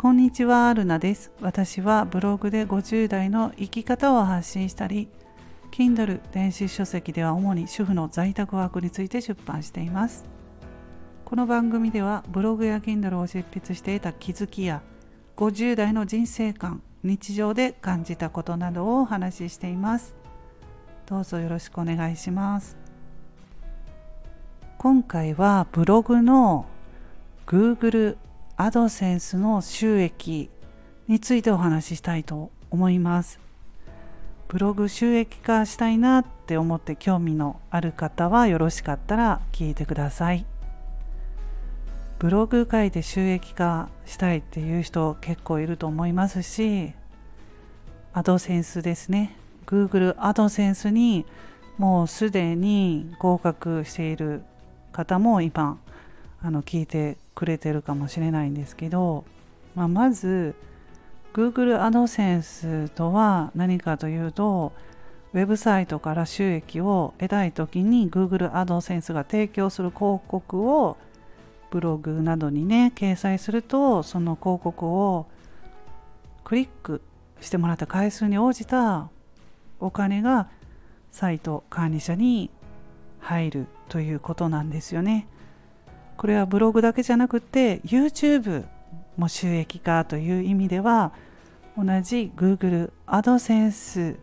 こんにちは、ルナです。私はブログで50代の生き方を発信したり、Kindle 電子書籍では主に主婦の在宅ワークについて出版しています。この番組ではブログや Kindle を執筆して得た気づきや50代の人生観、日常で感じたことなどをお話ししています。どうぞよろしくお願いします。今回はブログの Google アドセンスの収益についてお話ししたいと思います。ブログ収益化したいなって思って興味のある方はよろしかったら聞いてください。ブログ書いて収益化したいっていう人結構いると思いますし、アドセンスですね。Google アドセンスにもうすでに合格している方も今あの聞いてくれてるかもしれないんですけど、まあ、まず Google AdSense とは何かというとウェブサイトから収益を得たい時に Google AdSense が提供する広告をブログなどにね掲載するとその広告をクリックしてもらった回数に応じたお金がサイト管理者に入るということなんですよね。これはブログだけじゃなくて YouTube も収益化という意味では同じ Google AdSense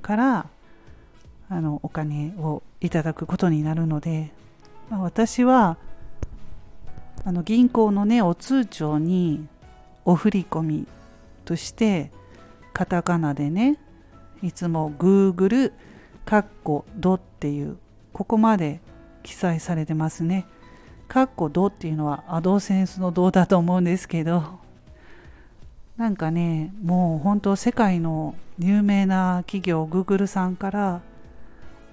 からあのお金をいただくことになるので、まあ、私はあの銀行のねお通帳にお振り込みとしてカタカナでねいつも Google カッコドっていうここまで記載されてますね。カッコドっていうのはアドセンスのドだと思うんですけどなんかねもう本当世界の有名な企業 Google さんから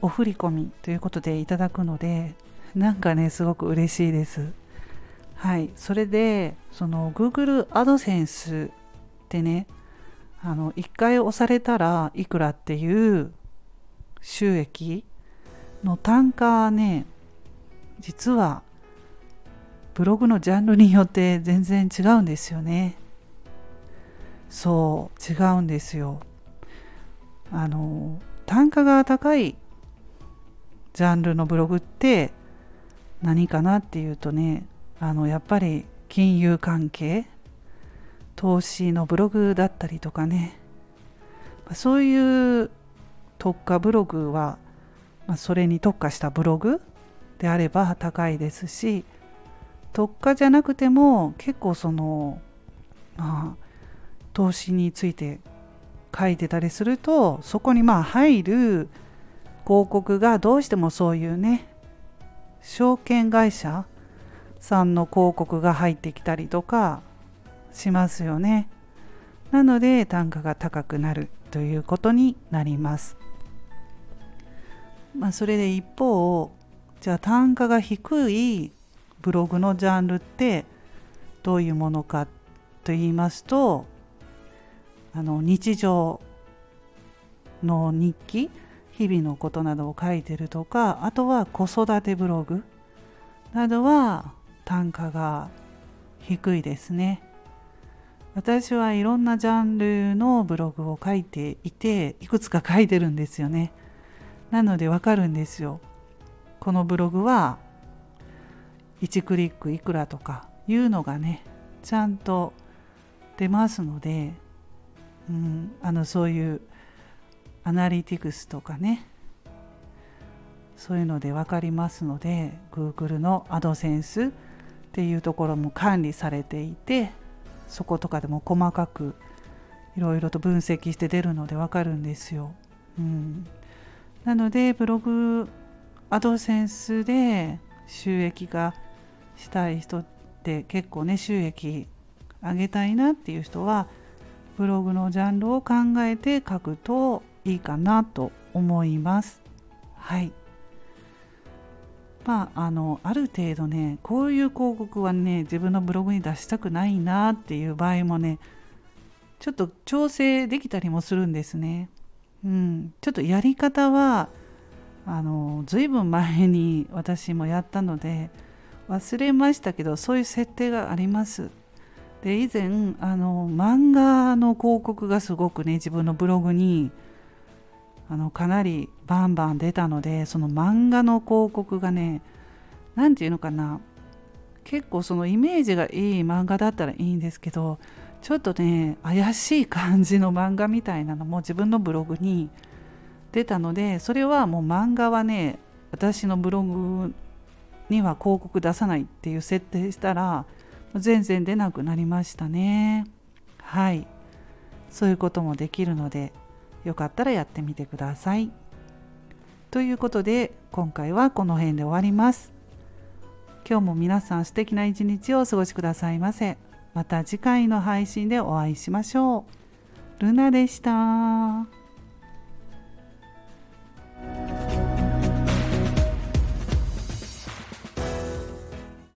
お振り込みということでいただくのでなんかねすごく嬉しいです。はい。それでその Google アドセンスってねあの1回押されたらいくらっていう収益の単価はね実はブログのジャンルによって全然違うんですよね。そう違うんですよ。あの単価が高いジャンルのブログって何かなっていうとねあのやっぱり金融関係投資のブログだったりとかね。そういう特化ブログは、まあ、それに特化したブログであれば高いですし特化じゃなくても結構その、まあ、投資について書いてたりするとそこにまあ入る広告がどうしてもそういうね証券会社さんの広告が入ってきたりとかしますよね。なので単価が高くなるということになります。まあ、それで一方じゃあ単価が低いブログのジャンルってどういうものかと言いますとあの日常の日記日々のことなどを書いてるとかあとは子育てブログなどは単価が低いですね。私はいろんなジャンルのブログを書いていていくつか書いてるんですよね。なのでわかるんですよ。このブログは1クリックいくらとかいうのがねちゃんと出ますので、うん、あのそういうアナリティクスとかねそういうので分かりますので Google のアドセンスっていうところも管理されていてそことかでも細かくいろいろと分析して出るので分かるんですよ。うん、なのでブログアドセンスで収益がしたい人って結構ね収益上げたいなっていう人はブログのジャンルを考えて書くといいかなと思います。はい。まあ、あのある程度ねこういう広告はね自分のブログに出したくないなっていう場合もねちょっと調整できたりもするんですね。うん、ちょっとやり方はあの随分前に私もやったので忘れましたけどそういう設定があります。で以前あの漫画の広告がすごくね自分のブログにあのかなりバンバン出たのでその漫画の広告がね何て言うのかな結構そのイメージがいい漫画だったらいいんですけどちょっとね怪しい感じの漫画みたいなのも自分のブログに出たのでそれはもう漫画はね私のブログには広告出さないっていう設定したら全然出なくなりましたね。はい。そういうこともできるのでよかったらやってみてください。ということで今回はこの辺で終わります。今日も皆さん素敵な一日をお過ごしくださいませ。また次回の配信でお会いしましょう。ルナでした。